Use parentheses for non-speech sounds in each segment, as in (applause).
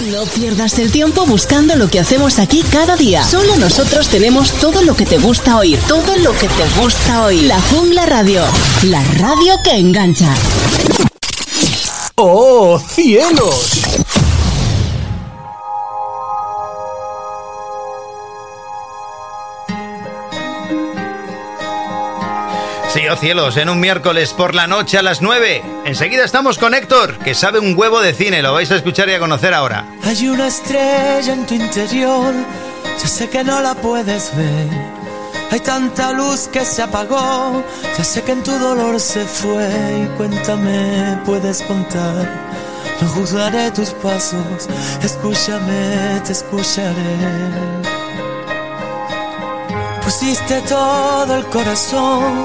No pierdas el tiempo buscando lo que hacemos aquí cada día. Solo nosotros tenemos todo lo que te gusta oír. Todo lo que te gusta oír. La Jungla Radio. La radio que engancha. ¡Oh, cielos! Sí, oh cielos, en un miércoles por la noche a las 9. Enseguida estamos con Héctor, que sabe un huevo de cine, lo vais a escuchar y a conocer ahora. Hay una estrella en tu interior, ya sé que no la puedes ver. Hay tanta luz que se apagó, ya sé que en tu dolor se fue. Y cuéntame, puedes contar, no juzgaré tus pasos, escúchame, te escucharé. Pusiste todo el corazón,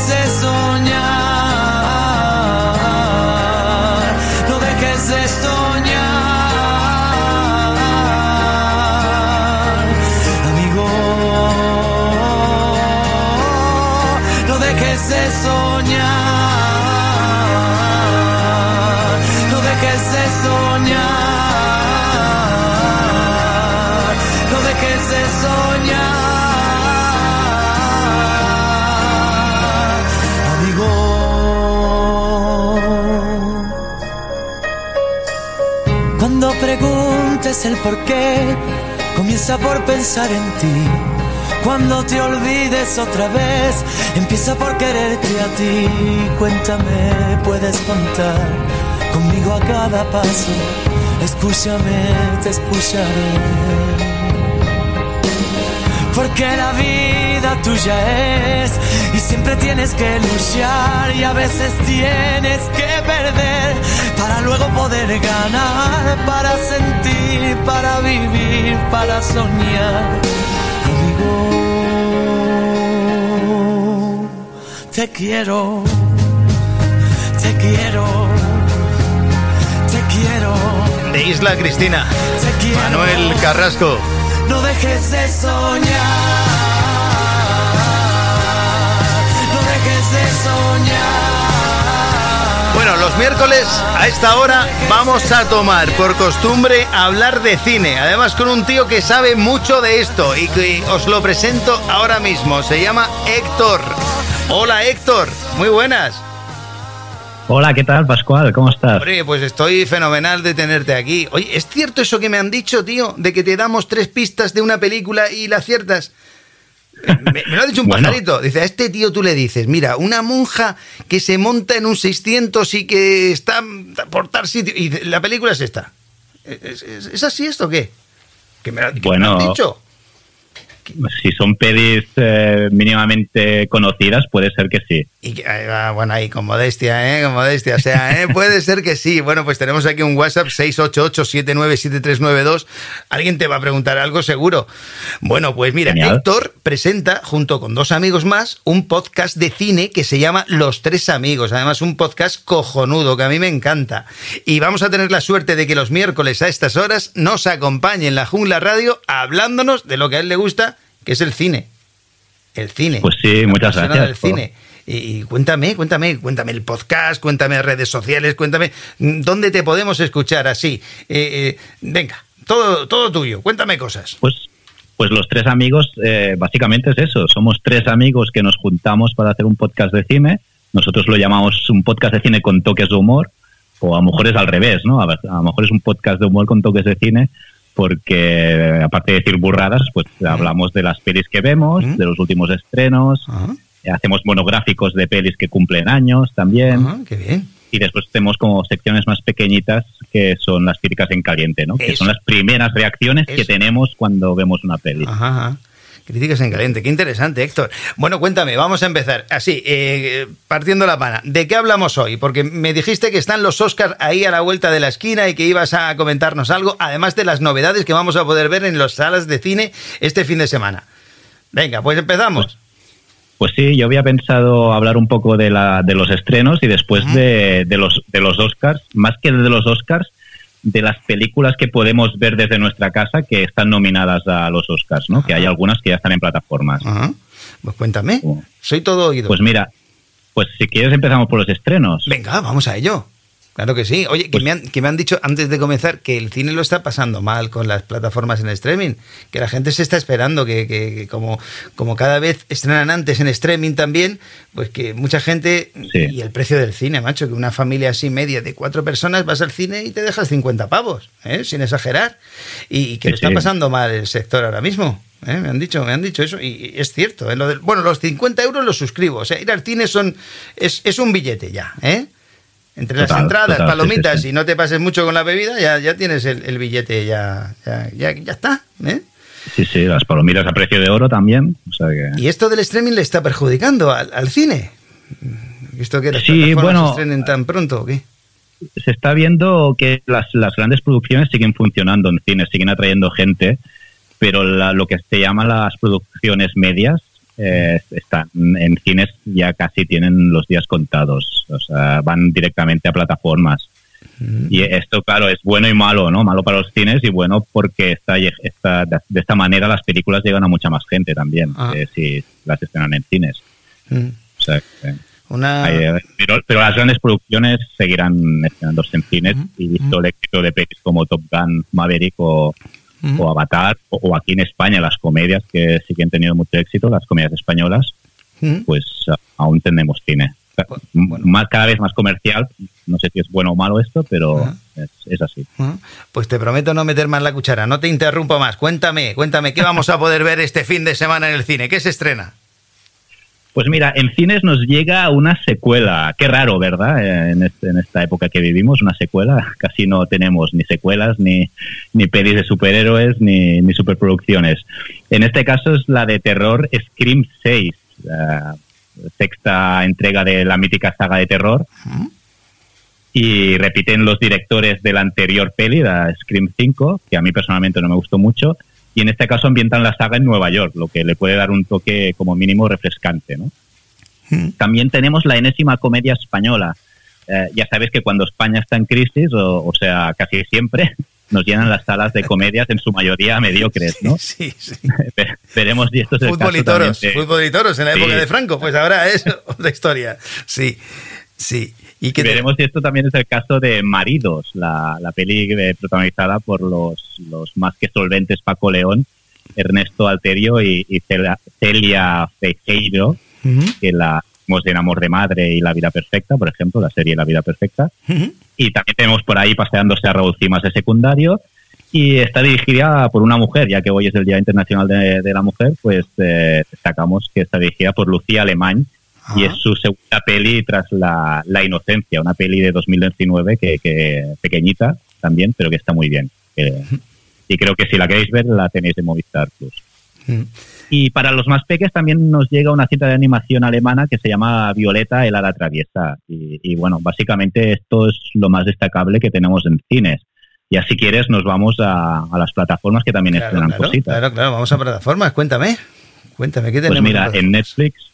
no dejes preguntes el por qué, comienza por pensar en ti. Cuando te olvides otra vez, empieza por quererte a ti. Cuéntame, puedes contar conmigo a cada paso. Escúchame, te escucharé. Porque la vida tuya es y siempre tienes que luchar y a veces tienes que perder para luego poder ganar, para sentir, para vivir, para soñar. Amigo, te quiero, te quiero, te quiero. De Isla Cristina. Manuel Carrasco. No dejes de soñar. Bueno, los miércoles a esta hora vamos a tomar por costumbre hablar de cine. Además con un tío que sabe mucho de esto y que os lo presento ahora mismo. Se llama Héctor. Hola Héctor, muy buenas. Hola, ¿qué tal, Pascual? ¿Cómo estás? Hombre, pues estoy fenomenal de tenerte aquí. Oye, ¿es cierto eso que me han dicho, tío? De que te damos tres pistas de una película y la aciertas. Me, me lo ha dicho un Bueno. pajarito. Dice, a este tío tú le dices, mira, una monja que se monta en un 600 y que está por tal sitio. Y la película es esta. ¿Es, es- es así esto o qué? Que me, que me lo han Bueno. dicho. Si son pelis eh, mínimamente conocidas, puede ser que sí. Y bueno, ahí con modestia, ¿eh? Con modestia. O sea, ¿eh? puede ser que sí. Bueno, pues tenemos aquí un WhatsApp 688-797392. Alguien te va a preguntar algo seguro. Bueno, pues mira, Genial. Héctor presenta, junto con dos amigos más, un podcast de cine que se llama Los Tres Amigos. Además, un podcast cojonudo que a mí me encanta. Y vamos a tener la suerte de que los miércoles a estas horas nos acompañe en la Jungla Radio hablándonos de lo que a él le gusta, que es el cine. El cine. Pues sí, muchas gracias del cine. Y cuéntame, cuéntame, cuéntame el podcast, cuéntame redes sociales, cuéntame mm, dónde te podemos escuchar así. Eh, eh, venga, todo, todo tuyo, cuéntame cosas. Pues, pues los tres amigos, eh, básicamente es eso. Somos tres amigos que nos juntamos para hacer un podcast de cine. Nosotros lo llamamos un podcast de cine con toques de humor. o a lo mejor es al revés, ¿no? A, ver, a lo mejor es un podcast de humor con toques de cine, porque aparte de decir burradas, pues hablamos de las pelis que vemos, de los últimos estrenos. Hacemos monográficos de pelis que cumplen años también. Ajá, qué bien. Y después tenemos como secciones más pequeñitas que son las críticas en caliente, ¿no? Que son las primeras reacciones que tenemos cuando vemos una peli. Ajá, ajá. Críticas en caliente, qué interesante, Héctor. Bueno, cuéntame, vamos a empezar. Así, eh, partiendo la pana. ¿De qué hablamos hoy? Porque me dijiste que están los Oscars ahí a la vuelta de la esquina y que ibas a comentarnos algo, además de las novedades que vamos a poder ver en las salas de cine este fin de semana. Venga, pues empezamos. Pues sí, yo había pensado hablar un poco de, la, de los estrenos y después de, de los, de los Oscars, más que de los Oscars, de las películas que podemos ver desde nuestra casa que están nominadas a los Oscars, ¿no? Que hay algunas que ya están en plataformas. Ajá. Pues cuéntame. Soy todo oído. Pues mira, pues si quieres empezamos por los estrenos. Venga, vamos a ello. Claro que sí. Oye, que, Pues- me han, que me han dicho antes de comenzar que el cine lo está pasando mal con las plataformas en streaming, que la gente se está esperando, que, que- que como, como cada vez estrenan antes en streaming también, pues que mucha gente... Sí. Y el precio del cine, macho, que una familia así media de cuatro personas vas al cine y te dejas 50 pavos, ¿eh? sin exagerar. Y, que Sí, lo está sí. pasando mal el sector ahora mismo. ¿eh? Me han dicho, me han dicho eso y es cierto. ¿eh? Lo del- bueno, los 50 euros los suscribo. O sea, ir al cine son es, es un billete ya, ¿eh? Entre las entradas, total, palomitas sí, sí. y no te pases mucho con la bebida, ya, ya tienes el, el billete, ya, ya, ya, ya está. ¿eh? Sí, sí, las palomitas a precio de oro también. O sea que... Y esto del streaming le está perjudicando al, al cine. ¿Esto que las Sí, bueno, estrenen tan pronto o qué? se está viendo que las, las grandes producciones siguen funcionando en cines, siguen atrayendo gente, pero la- lo que se llama las producciones medias eh, están en cines ya casi tienen los días contados, o sea, van directamente a plataformas. Y esto, claro, es bueno y malo, ¿no? Malo para los cines y bueno porque esta, esta, de esta manera las películas llegan a mucha más gente también, Ah. eh, si las estrenan en cines. Mm. O sea, que- Una... Eh, pero, pero las grandes producciones seguirán estrenándose en cines y visto el éxito de pelis como Top Gun, Maverick o, O Avatar, o, o aquí en España las comedias que sí que han tenido mucho éxito, las comedias españolas, pues aún tenemos cine. Bueno. Más, cada vez más comercial, no sé si es bueno o malo esto, pero es, es así. Pues te prometo no meter más la cuchara, no te interrumpo más. Cuéntame, cuéntame, ¿qué vamos a poder ver este fin de semana en el cine? ¿Qué se estrena? Pues mira, en cines nos llega una secuela. Qué raro, ¿verdad? Eh, En, este- en esta época que vivimos, una secuela. (laughs) Casi no tenemos ni secuelas, ni, ni pelis de superhéroes, ni, ni superproducciones. En este caso es la de terror Scream 6, la sexta entrega de la mítica saga de terror. Y repiten los directores de la anterior peli, la Scream 5, que a mí personalmente no me gustó mucho. Y en este caso ambientan la saga en Nueva York, lo que le puede dar un toque como mínimo refrescante, ¿no? También tenemos la enésima comedia española. Eh, ya sabes que cuando España está en crisis, o, o sea, casi siempre, (laughs) nos llenan las salas de comedias en su mayoría mediocres, ¿no? (laughs) Sí, sí. (laughs) Ve- Veremos si esto es el Fútbol y caso también toros, de- fútbol y toros en la Sí. época de Franco, pues ahora es otra historia. Sí, sí. Y que te- Veremos si esto también es el caso de Maridos, la, la peli eh, protagonizada por los, los más que solventes Paco León, Ernesto Alterio y, y Celia, Fejeiro, Ujú, que la vimos en Amor de Madre y La Vida Perfecta, por ejemplo, la serie La Vida Perfecta. Y también tenemos por ahí paseándose a Raúl Cimas de secundario. Y está dirigida por una mujer, ya que hoy es el Día Internacional de, de la Mujer, pues eh, destacamos que está dirigida por Lucía Alemán y Ah. es su segunda peli tras la, La Inocencia, una peli de 2019 que, que pequeñita también, pero que está muy bien. Que- y creo que si la queréis ver, la tenéis en Movistar Plus. Mm. Y para los más peques también nos llega una cinta de animación alemana que se llama Violeta, el ala traviesa. Y, y bueno, básicamente esto es lo más destacable que tenemos en cines. Ya si quieres nos vamos a, a las plataformas que también Claro, estrenan claro, cositas. claro, claro, vamos a plataformas, cuéntame. Cuéntame, ¿qué Pues tenemos? mira, en Netflix,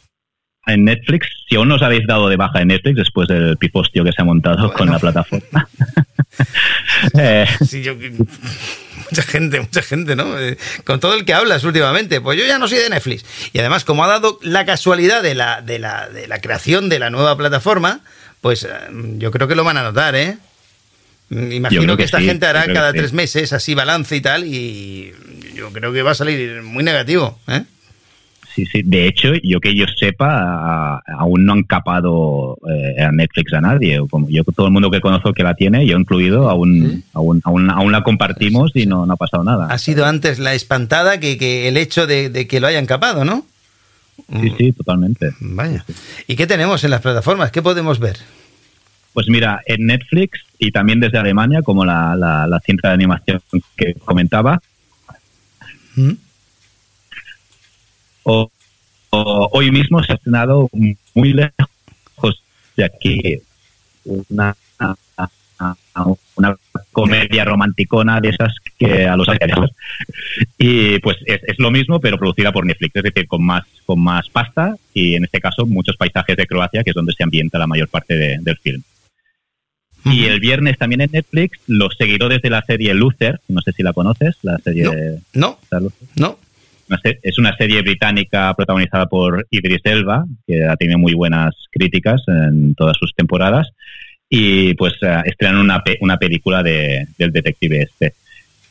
en Netflix, si aún no os habéis dado de baja en Netflix después del pifostio que se ha montado con la plataforma. (laughs) (laughs) eh, Sí, yo- mucha gente, mucha gente, ¿no? Eh, con todo el que hablas últimamente. Pues yo ya no soy de Netflix. Y además, como ha dado la casualidad de la, de la, de la creación de la nueva plataforma, pues eh, yo creo que lo van a notar, ¿eh? Mm, Imagino que, que esta sí, gente hará cada sí. tres meses así balance y tal, y yo creo que va a salir muy negativo, ¿eh? Sí, sí. De hecho, yo que yo sepa, aún no han capado eh, a Netflix a nadie. Como yo, todo el mundo que conozco que la tiene, yo incluido, aún, aún, aún, la compartimos y no, no, ha pasado nada. Ha sido antes la espantada que, que el hecho de, de, que lo hayan capado, ¿no? Sí, sí, totalmente. Vaya. ¿Y qué tenemos en las plataformas? ¿Qué podemos ver? Pues mira, en Netflix y también desde Alemania, como la, la, la cinta de animación que comentaba, ¿Mm? O, hoy mismo se ha estrenado muy lejos de aquí una, una comedia romanticona de esas que a los años y pues es, es, lo mismo pero producida por Netflix es decir con más con más pasta y en este caso muchos paisajes de Croacia que es donde se ambienta la mayor parte del film. Y el viernes también en Netflix los seguidores de la serie Luther no sé si la conoces la serie no no, no es una serie británica protagonizada por Idris Elba, que ha tenido muy buenas críticas en todas sus temporadas, y pues eh, estrenan una, una película de, del detective este.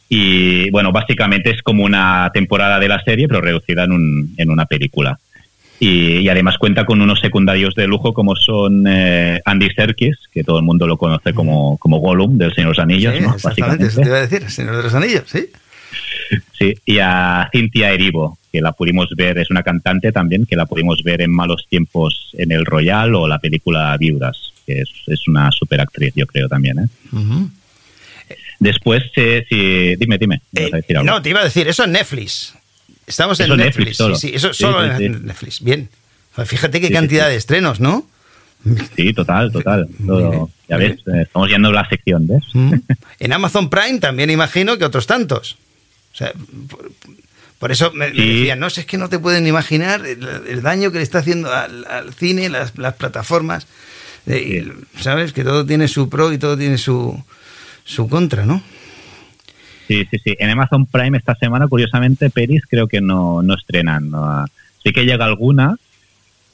Y bueno, básicamente es como una temporada de la serie, pero reducida en, un, en una película. Y, además cuenta con unos secundarios de lujo como son eh, Andy Serkis, que todo el mundo lo conoce como, como Gollum del Señor de los Anillos, sí, Exactamente, eso te iba a decir, Señor de los Anillos, sí. (laughs) Sí, y a Cintia Erivo, que la pudimos ver, es una cantante también, que la pudimos ver en Malos Tiempos en El Royal o la película Viudas, que es, una super actriz, yo creo también. ¿eh? Después, sí, dime, dime. Eh, no, te iba a decir, eso es Netflix. Estamos en Netflix. solo. Sí, eso solo en Netflix. Bien. Fíjate qué cantidad de estrenos, ¿no? Sí, total, total. (laughs) ya ves, eh, estamos yendo a la sección, ¿ves? En Amazon Prime también imagino que otros tantos. O sea, por, eso me, decían, no, sé, es que no te pueden imaginar el, daño que le está haciendo al, cine, las, plataformas. ¿Sabes? Que todo tiene su pro y todo tiene su, su contra, ¿no? Sí, sí, sí. En Amazon Prime esta semana, curiosamente, pelis creo que no, no estrenan. Sí que llega alguna,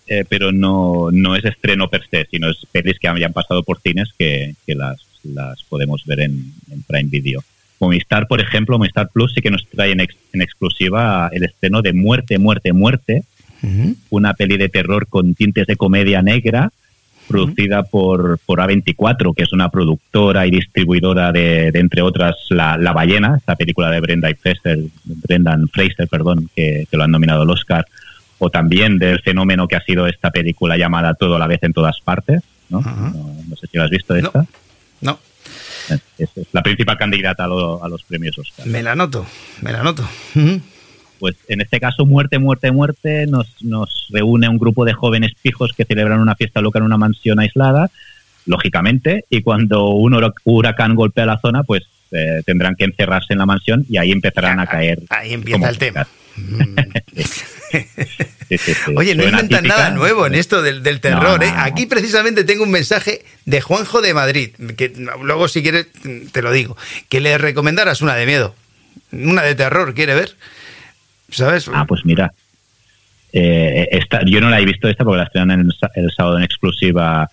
eh, pero no, no es estreno per se, sino es pelis que habían pasado por cines que, que las, las podemos ver en, en Prime Video. Movistar, por ejemplo, Movistar Plus sí que nos trae en, exclusiva el estreno de Muerte, Muerte, Muerte, una peli de terror con tintes de comedia negra, producida por, por A24, que es una productora y distribuidora de, entre otras, La, Ballena, esta película de Brenda Fraser, Brendan Fraser, perdón, que, lo han nominado al Oscar, o también del fenómeno que ha sido esta película llamada Todo a la vez en todas partes. ¿no? no, sé si lo has visto esta. no. Es, la principal candidata a, los premios Oscar. Me la noto, me la noto. Pues en este caso, Muerte, Muerte, Muerte, nos, nos reúne un grupo de jóvenes pijos que celebran una fiesta loca en una mansión aislada, lógicamente, y cuando un huracán golpea la zona, pues eh, tendrán que encerrarse en la mansión y ahí empezarán a caer. Ahí empieza el tema. (laughs) Oye, no inventan nada nuevo en esto del, terror. ¿eh? Aquí precisamente tengo un mensaje de Juanjo de Madrid, que luego si quieres te lo digo, que le recomendaras una de miedo, una de terror, ¿quiere ver? ¿Sabes? Ah, pues mira, eh, esta, yo no la he visto esta porque la estrenan el, el sábado en exclusiva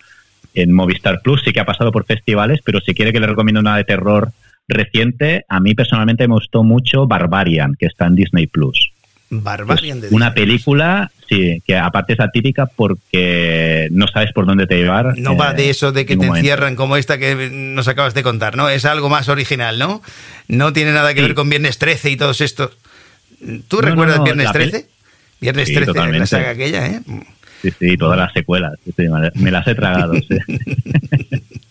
en Movistar Plus, sí que ha pasado por festivales, pero si quiere que le recomiendo una de terror reciente, a mí personalmente me gustó mucho Barbarian, que está en Disney Plus. Barbarian Una película, sí, que aparte es atípica porque no sabes por dónde te llevar. No va de eh, eso de que te encierran como esta que nos acabas de contar, ¿no? Es algo más original, ¿no? No tiene nada que ver con Viernes 13 y todos estos. ¿Tú recuerdas Viernes 13? Viernes 13, la saga aquella, ¿eh? Sí, sí, todas las secuelas. me las he tragado, sí. (laughs)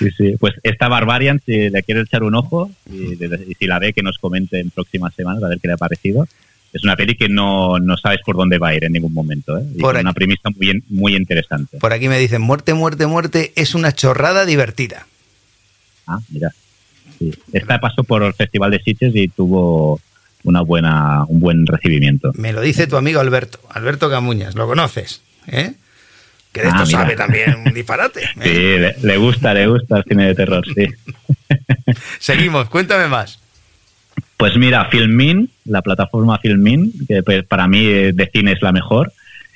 Sí, sí. Pues esta Barbarian, si le quiere echar un ojo y, si la ve, que nos comente en próximas semanas a ver qué le ha parecido. Es una peli que no, no sabes por dónde va a ir en ningún momento. ¿eh? Y una premisa muy, muy interesante. Por aquí me dicen, muerte, muerte, muerte, es una chorrada divertida. Ah, mira. Esta pasó por el Festival de Sitges y tuvo una buena, un buen recibimiento. Me lo dice tu amigo Alberto, Alberto Camuñas, ¿lo conoces? ¿Eh? Que de esto ah, sabe también un disparate. (laughs) ¿eh? Sí, le, gusta, le gusta el cine de terror, sí. (laughs) Seguimos, cuéntame más. Pues mira, Filmin, la plataforma Filmin, que para mí eh, de cine es la mejor,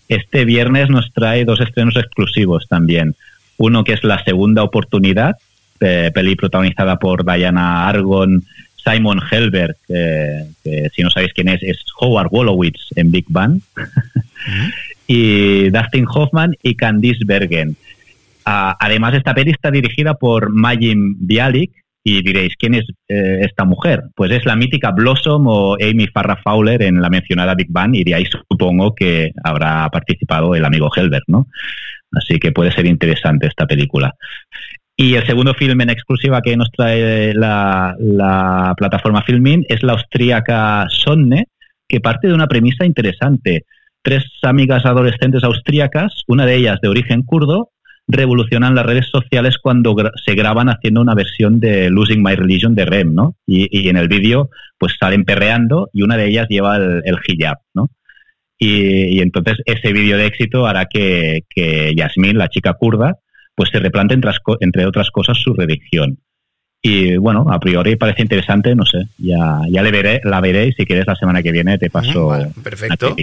este viernes nos trae dos estrenos exclusivos también. Uno que es La Segunda Oportunidad, peli protagonizada por Diana Argon, Simon Helberg, que, que si no sabéis quién es, es Howard Wolowitz en Big Bang, (laughs) y Dustin Hoffman y Candice Bergen. Ah, además, esta peli está dirigida por Majin Bialik, y diréis, ¿quién es eh, esta mujer? Pues es la mítica Blossom o Amy Farrah Fowler en la mencionada Big Bang y de ahí supongo que habrá participado el amigo Helbert, ¿no? Así que puede ser interesante esta película. Y el segundo film en exclusiva que nos trae la, la plataforma Filmin es la austríaca Sonne, que parte de una premisa interesante. Tres amigas adolescentes austríacas, una de ellas de origen kurdo, revolucionan las redes sociales cuando se graban haciendo una versión de Losing My Religion de Rem, ¿no? Y, en el vídeo pues salen perreando y una de ellas lleva el, hijab, ¿no? Y, entonces ese vídeo de éxito hará que, que Yasmin, la chica kurda, pues se replante entre otras cosas su religión. Y bueno, a priori parece interesante, no sé, ya, ya le veré, la veré y si quieres la semana que viene te paso. perfecto.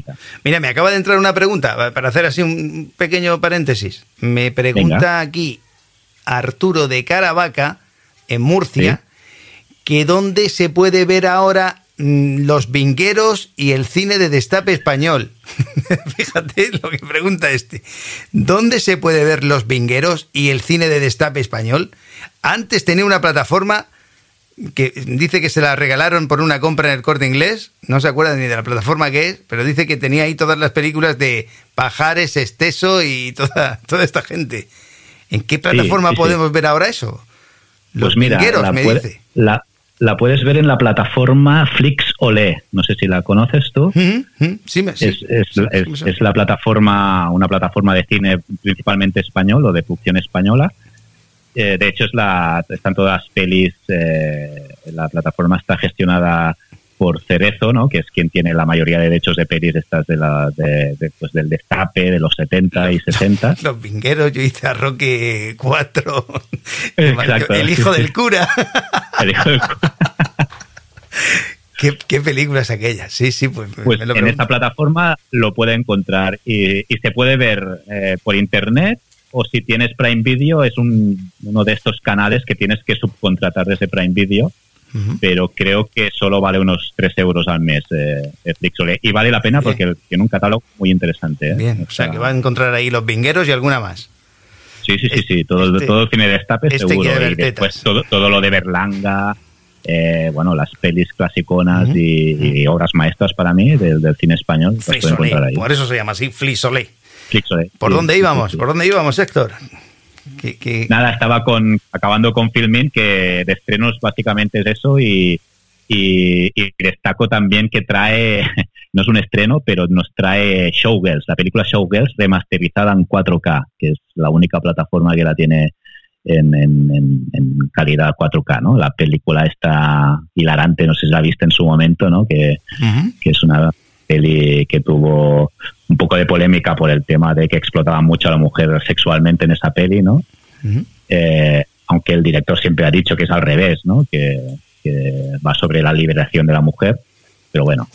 Mira, me acaba de entrar una pregunta, para hacer así un pequeño paréntesis. Me pregunta aquí Arturo de Caravaca, en Murcia, que dónde se puede ver ahora los vingueros y el cine de destape español. (laughs) Fíjate lo que pregunta este. ¿Dónde se puede ver los vingueros y el cine de destape español? Antes tenía una plataforma que dice que se la regalaron por una compra en el corte inglés, no se acuerda ni de la plataforma que es, pero dice que tenía ahí todas las películas de Pajares, Esteso y toda, toda esta gente. ¿En qué plataforma podemos ver ahora eso? Los pues mira, la me dice. La, puedes ver en la plataforma Flix Olé, no sé si la conoces tú. Sí, sí, es, la plataforma, una plataforma de cine principalmente español o de producción española. Eh, de hecho, es la, están todas pelis, eh, la plataforma está gestionada por Cerezo, ¿no? que es quien tiene la mayoría de derechos de pelis estas de la, de, pues del destape de los 70 y 60. (laughs) Los vingueros, yo hice a Roque (laughs) 4. el hijo del cura. el hijo del cura. (laughs) ¿Qué, película es aquella? Sí, sí, pues, pues en esta plataforma lo puede encontrar y, se puede ver eh, por internet o si tienes Prime Video es un, uno de estos canales que tienes que subcontratar desde Prime Video, pero creo que solo vale unos 3 euros al mes eh, Y vale la pena porque tiene un catálogo muy interesante. ¿eh? Bien, o sea, que va a encontrar ahí los vingueros y alguna más. Sí, sí, sí, sí, todo, este, todo el cine de destape este seguro. Y después todo, todo lo de Berlanga, eh, bueno, las pelis clasiconas y, obras maestras para mí del, del cine español. Por eso se llama así, Flisolé. ¿Por dónde íbamos? ¿Por dónde íbamos, Héctor? Nada, estaba con acabando con Filmin, que de estrenos básicamente es eso y, destaco también que trae, (laughs) no es un estreno, pero nos trae Showgirls, la película Showgirls remasterizada en 4K, que es la única plataforma que la tiene en, calidad 4K, ¿no? La película está hilarante, no sé si la viste en su momento, ¿no? Que, que es una peli que tuvo un poco de polémica por el tema de que explotaba mucho a la mujer sexualmente en esa peli, ¿no? Eh, aunque el director siempre ha dicho que es al revés, ¿no? Que, va sobre la liberación de la mujer, pero bueno,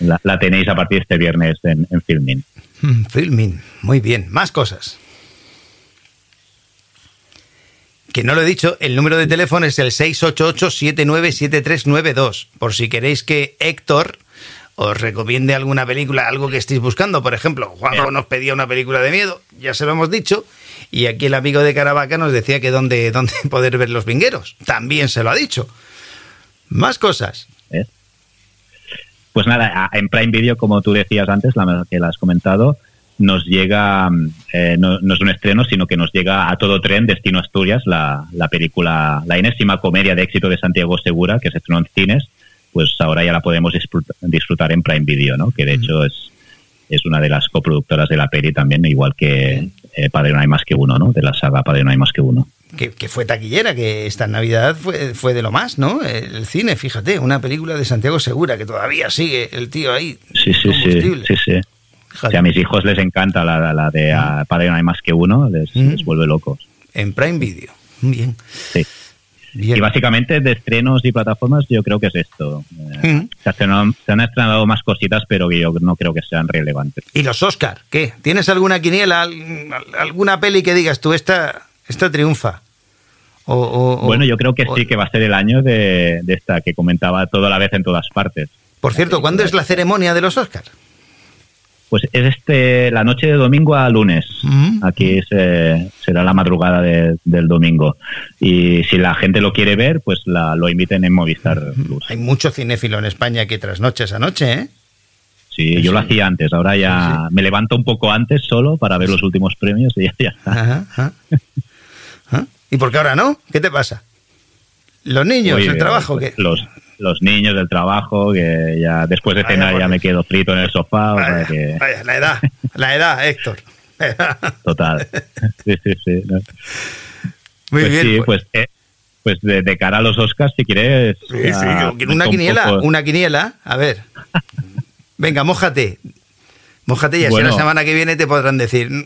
la, tenéis a partir de este viernes en, en Filmin. Mm, filmin, muy bien. Más cosas. Que no lo he dicho, el número de teléfono es el 688-797392. Por si queréis que Héctor os recomiende alguna película, algo que estéis buscando. Por ejemplo, Juanjo nos pedía una película de miedo, ya se lo hemos dicho. Y aquí el amigo de Caravaca nos decía que dónde, (laughs) dónde poder ver los vingueros. También se lo ha dicho. Más cosas. ¿Eh? Pues nada, en Prime Video, como tú decías antes, la que la has comentado, nos llega, eh, no, es un estreno, sino que nos llega a todo tren Destino Asturias, la, la película, la enésima comedia de éxito de Santiago Segura, que se estrenó en cines pues ahora ya la podemos disfrutar en Prime Video, ¿no? Que de hecho es, es una de las coproductoras de la peli también, igual que eh, Padre No hay más que uno, ¿no? De la saga Padre No hay más que uno. Que, fue taquillera, que esta Navidad fue, fue de lo más, ¿no? El cine, fíjate, una película de Santiago Segura, que todavía sigue el tío ahí. Sí, sí, sí, sí, sí. a mis hijos les encanta la, la de Padre No hay más que uno, les, les vuelve locos. En Prime Video. Bien. Sí. Y básicamente de estrenos y plataformas yo creo que es esto. Eh, se, han estrenado más cositas, pero yo no creo que sean relevantes. ¿Y los Oscar? ¿Qué? ¿Tienes alguna quiniela, alguna peli que digas tú, esta, esta triunfa? O, o- o- Bueno, yo creo que o- sí que va a ser el año de, de esta que comentaba toda la vez en todas partes. Por cierto, ¿cuándo es la ceremonia de los Oscars? Pues es este la noche de domingo a lunes. Mm. Aquí se- será la madrugada de- del domingo. Y si la gente lo quiere ver, pues la, lo inviten en Movistar Plus. Hay mucho cinéfilo en España que trasnoche esa noche, ¿eh? Sí, yo lo hacía antes. Ahora ya me levanto un poco antes solo para ver los últimos premios y ya, ya está. Ajá, ajá. Ajá. (laughs) ¿Y por qué ahora no? ¿Qué te pasa? Los niños, Oye, el trabajo, pues, que Los, los niños del trabajo, que ya después de Vaya cenar ya me quedo frito en el sofá. o sea Vaya, que, vaya, la edad, la edad, Héctor. total. (laughs) Sí, sí, sí. ¿no? Muy pues bien. sí, pues- pues, eh, pues de, de cara a los Oscars, si quieres. Sí, sí, una un quiniela, poco- una quiniela. A ver. Venga, mójate. Mójate y así Bueno. la semana que viene te podrán decir, "Mm,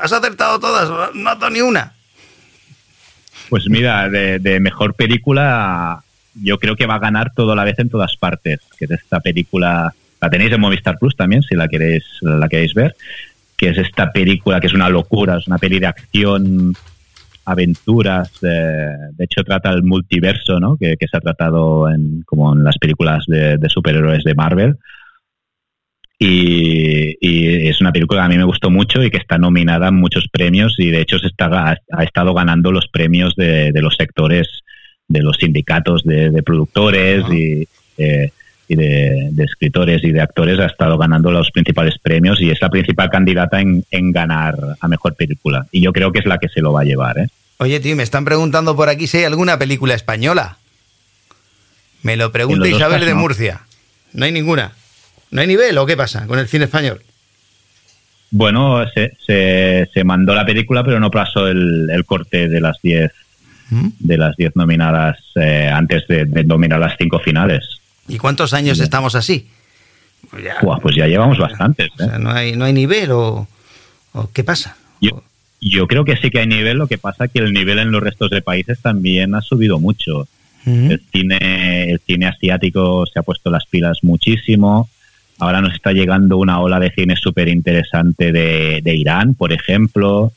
has acertado todas, no has dado ni una. Pues mira, de, de mejor película, yo creo que va a ganar todo la vez en todas partes. Que es esta película, la tenéis en Movistar Plus también, si la queréis, la queréis ver. Que es esta película que es una locura, es una peli de acción, aventuras. De, de hecho, trata el multiverso, ¿no? Que, que se ha tratado en, como en las películas de, de superhéroes de Marvel. Y, y es una película que a mí me gustó mucho y que está nominada en muchos premios y de hecho se está, ha, ha estado ganando los premios de, de los sectores, de los sindicatos de, de productores y, eh, y de, de escritores y de actores, ha estado ganando los principales premios y es la principal candidata en, en ganar a mejor película. Y yo creo que es la que se lo va a llevar. ¿eh? Oye, tío, me están preguntando por aquí si hay alguna película española. Me lo pregunta Isabel Oscars, de. Murcia. No hay ninguna. ¿No hay nivel o qué pasa con el cine español? Bueno, se, se, se mandó la película, pero no pasó el, el corte de las 10 de las 10 nominadas eh, antes de, de nominar las cinco finales. ¿Y cuántos años estamos así? Pues ya, pues ya llevamos bastantes. o ¿eh? no hay, no hay nivel o, o qué pasa. Yo, yo creo que sí que hay nivel, lo que pasa que el nivel en los restos de países también ha subido mucho. El cine, el cine asiático se ha puesto las pilas muchísimo. Ahora nos está llegando una ola de cine súper interesante de, de Irán, por ejemplo.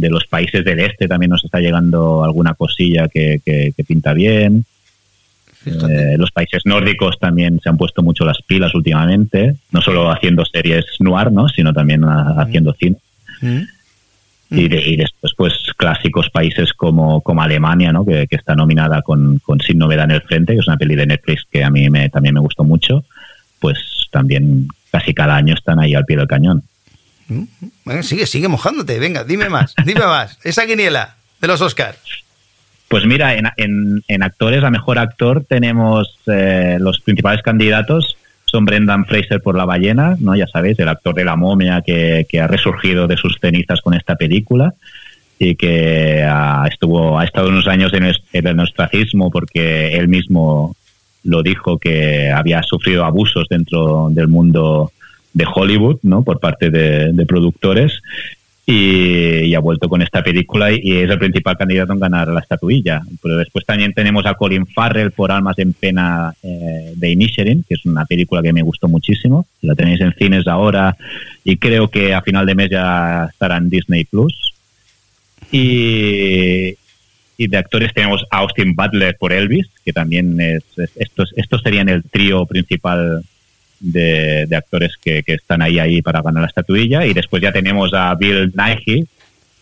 De los países del este también nos está llegando alguna cosilla que, que- que pinta bien. Eh, los países nórdicos también se han puesto mucho las pilas últimamente, no solo haciendo series noir, ¿no? sino también ah, haciendo cine. Ujú. Y, de- y después, pues, clásicos países como, como Alemania, ¿no? Que, que está nominada con, con Sin Novedad en el Frente, que es una peli de Netflix que a mí me, también me gustó mucho. Pues también casi cada año están ahí al pie del cañón. Bueno, sigue, sigue mojándote. Venga, dime más, dime más. Esa quiniela de los Oscars. Pues mira, en, en, actores, a mejor actor, tenemos eh, los principales candidatos. Son Brendan Fraser por La ballena, ¿no? Ya sabéis, el actor de la momia que, ha resurgido de sus cenizas con esta película y que ha, estuvo, ha estado unos años en el, en porque él mismo lo dijo que había sufrido abusos dentro del mundo de Hollywood, ¿no? Por parte de, productores y, ha vuelto con esta película y, es el principal candidato en ganar la estatuilla. Pero después también tenemos a Colin Farrell por Almas en Pena eh, de Inisherin, que es una película que me gustó muchísimo. La tenéis en cines ahora y creo que a final de mes ya estará en Disney Plus. Y, y de actores tenemos a Austin Butler por Elvis, que también es, es- estos, estos serían el trío principal de, actores que, están ahí ahí para ganar la estatuilla. Y después ya tenemos a Bill Nighy.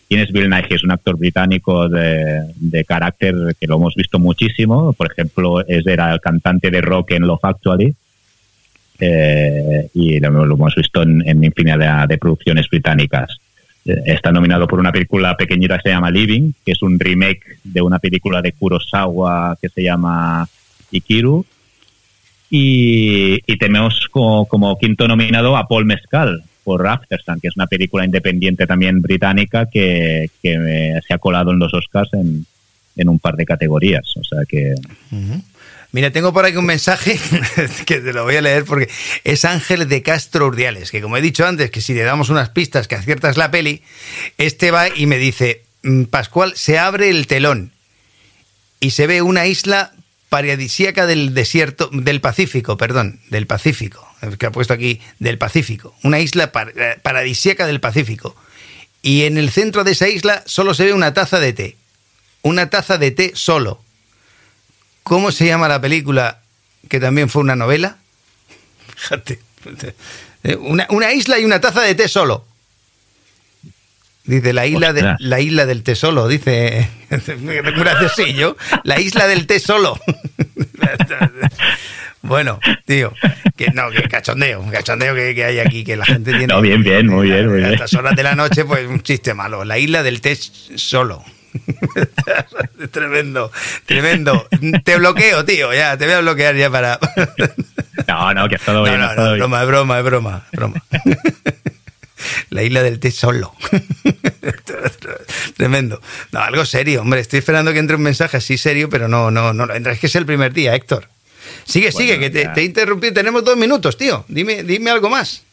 ¿Quién es Bill Nighy? Es un actor británico de, de carácter que lo hemos visto muchísimo. Por ejemplo, es era el cantante de rock en Love Actually. Eh, y lo, hemos visto en, infinidad de, de producciones británicas. Eh, Está nominado por una película pequeñita que se llama Living, que es un remake de una película de Kurosawa que se llama Ikiru. Y, tenemos como, como quinto nominado a Paul Mescal por Aftersun, que es una película independiente también británica que, que eh, se ha colado en los Oscars en, en un par de categorías. O sea que Mira, tengo por aquí un mensaje (laughs) que te lo voy a leer porque es Ángel de Castro Urdiales, que como he dicho antes, que si le damos unas pistas que aciertas la peli, este va y me dice, "Mm, Pascual, se abre el telón y se ve una isla paradisíaca del desierto, del Pacífico, perdón, del Pacífico, que ha puesto aquí del Pacífico, una isla eh, paradisíaca del Pacífico. Y en el centro de esa isla solo se ve una taza de té. una taza de té solo. ¿Cómo se llama la película que también fue una novela? (laughs) Fíjate. Eh, Una, una isla y una taza de té solo. Dice la isla, de, la isla del té solo, dice muy (laughs) graciosillo. La isla del té solo. (laughs) Bueno, tío, que no, que cachondeo, un cachondeo que, que hay aquí, que la gente tiene. No, bien, bien, muy bien, muy A bien. estas horas de la noche, pues un chiste malo. La isla del té solo. (laughs) tremendo, tremendo. Te bloqueo, tío, ya, te voy a bloquear ya para. No, no, que No, bien. no, no, broma, es broma, es broma, es broma. La isla del té solo. (laughs) Tremendo. No, algo serio, hombre. Estoy esperando que entre un mensaje así serio, pero no, no, no. Es que es el primer día, Héctor. Sigue, Bueno, sigue, que te, te he interrumpido. Tenemos dos minutos, tío. Dime, dime algo más.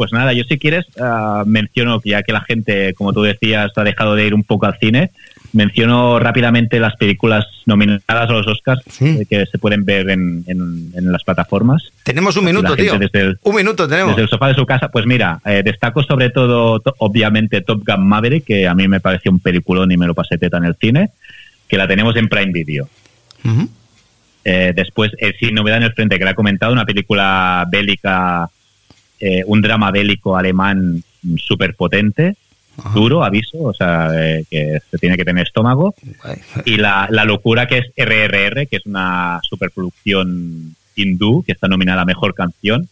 Pues nada, yo si quieres ah, menciono, ya que la gente, como tú decías, ha dejado de ir un poco al cine, menciono rápidamente las películas nominadas a los Oscars Sí. eh, que se pueden ver en, en- en las plataformas. Tenemos un minuto, tío. desde el- Un minuto tenemos. Desde el sofá de su casa, pues mira, eh, destaco sobre todo, to- obviamente, Top Gun Maverick, que a mí me pareció un peliculón y me lo pasé teta en el cine, que la tenemos en Prime Video. Ujú. Eh, después, eh, Sin Novedad en el Frente, que la he comentado, una película bélica, eh, un drama bélico alemán súper potente, Ajá. duro, aviso, o sea, eh, que se tiene que tener estómago. Y la, la locura que es RRR, que es una superproducción hindú, que está nominada a Mejor Canción,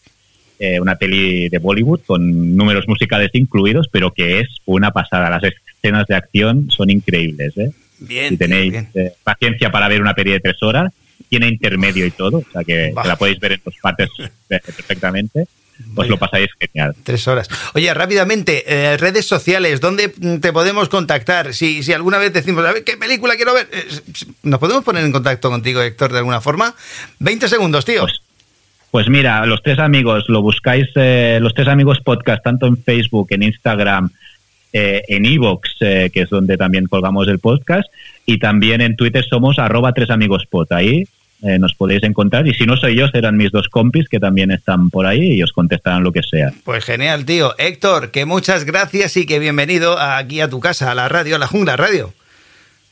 eh, una peli de Bollywood con números musicales incluidos, pero que es una pasada. Las escenas de acción son increíbles, ¿eh? Bien, si tenéis bien. eh, paciencia para ver una peli de tres horas, tiene intermedio y todo, o sea que, que la podéis ver en dos partes eh, perfectamente, os Vaya. lo pasáis genial. Tres horas. Oye, rápidamente, eh, redes sociales, ¿dónde mm, te podemos contactar? Si, si alguna vez decimos, a ver, ¿qué película quiero ver? Eh, ¿Nos podemos poner en contacto contigo, Héctor, de alguna forma? 20 segundos, tío. Pues, pues mira, los tres amigos, lo buscáis, eh, los tres amigos podcast, tanto en Facebook, en Instagram, en Evox, que es donde también colgamos el podcast, y también en Twitter somos arroba tres amigos pod. Ahí eh, nos podéis encontrar, y si no soy yo, serán mis dos compis que también están por ahí y os contestarán lo que sea. Pues genial, tío. Héctor, que muchas gracias y que bienvenido aquí a tu casa, a la radio, a la Jungla Radio.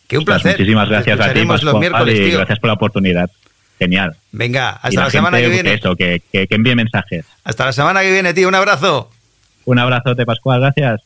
Que un Ostras, placer. Muchísimas gracias a ti, los Pascual, miércoles, y gracias por la oportunidad. Genial. Venga, hasta y la, la, semana que viene. Eso, que, que, que envíe mensajes. Hasta la semana que viene, tío. Un abrazo. Un abrazote, Pascual. Gracias.